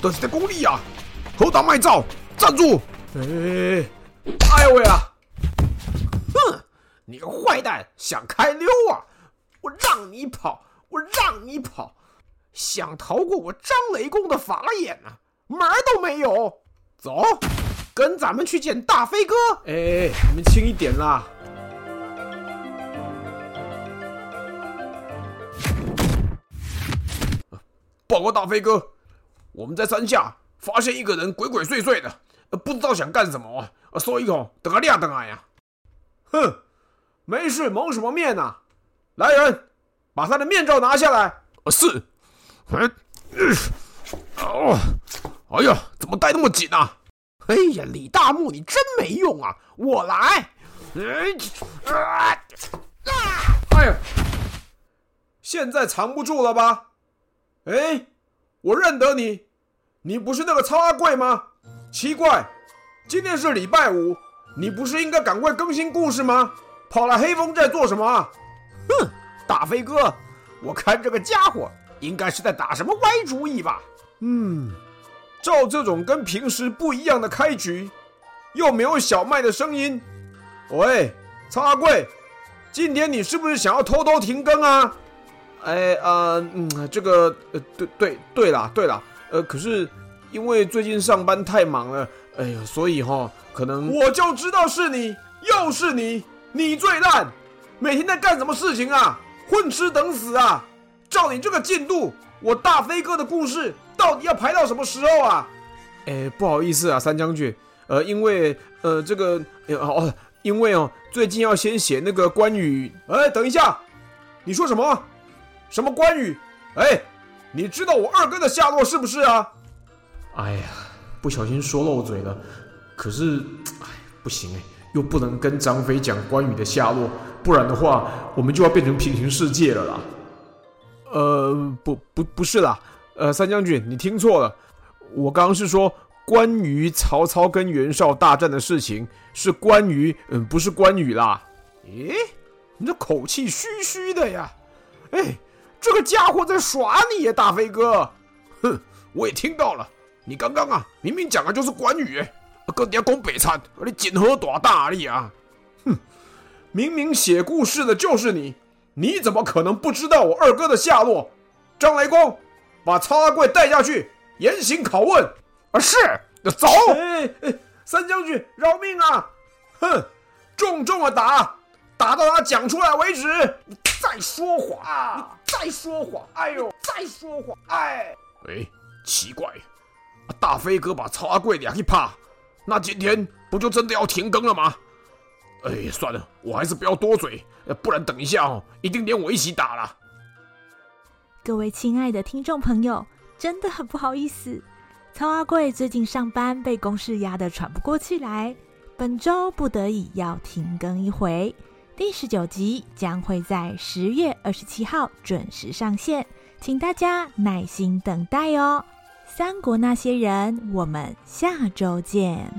都是在功力啊！猴挡麦照，站住！哎，哎呦喂啊！哼，你个坏蛋，想开溜啊！我让你跑，我让你跑，想逃过我张雷公的法眼啊，门儿都没有！走，跟咱们去见大飞哥。哎，你们轻一点啦！报告大飞哥，我们在山下发现一个人鬼鬼祟祟的，不知道想干什么啊！所以哦，等啊亮等啊呀！哼，没事，蒙什么面呐？来人，把他的面罩拿下来。是。嗯，哦，哎呀，怎么戴那么紧啊？哎呀，李大木，你真没用啊！我来。哎呀，现在藏不住了吧？哎，我认得你，你不是那个曹阿贵吗？奇怪，今天是礼拜五，你不是应该赶快更新故事吗？跑来黑风寨做什么？哼，大飞哥，我看这个家伙应该是在打什么歪主意吧？嗯，照这种跟平时不一样的开局，又没有小麦的声音，喂，曹阿贵，今天你是不是想要偷偷停更啊？哎啊，嗯，这个呃，对对对了，对了，呃，可是因为最近上班太忙了，哎呀，所以哈，可能我就知道是你，又是你，你最烂，每天在干什么事情啊？混吃等死啊！照你这个进度，我大飞哥的故事到底要排到什么时候啊？哎，不好意思啊，三将军，呃，因为呃，这个哦，因为哦，最近要先写那个关羽，哎，等一下，你说什么？什么关羽？哎，你知道我二哥的下落是不是啊？哎呀，不小心说漏嘴了。可是，哎，不行哎，又不能跟张飞讲关羽的下落，不然的话，我们就要变成平行世界了啦。呃，不不不是啦，呃，三将军，你听错了。我刚刚是说关于曹操跟袁绍大战的事情，是关于，嗯，不是关羽啦。咦，你这口气虚虚的呀？哎。这个家伙在耍你呀，大飞哥！哼，我也听到了。你刚刚啊，明明讲的就是关羽，跟你家讲北餐，你锦盒多大力啊？哼，明明写故事的就是你，你怎么可能不知道我二哥的下落？张雷公，把曹阿贵带下去严刑拷问。啊，是，那走。哎哎，三将军饶命啊！哼，重重的打，打到他讲出来为止。你再说谎啊！再说谎！哎呦，再说谎！哎，哎，奇怪，大飞哥把曹阿贵俩一怕，那今天不就真的要停更了吗？哎，算了，我还是不要多嘴，不然等一下哦，一定连我一起打了。各位亲爱的听众朋友，真的很不好意思，曹阿贵最近上班被公事压得喘不过气来，本周不得已要停更一回。第十九集将会在十月二十七号准时上线，请大家耐心等待哦。三国那些人，我们下周见。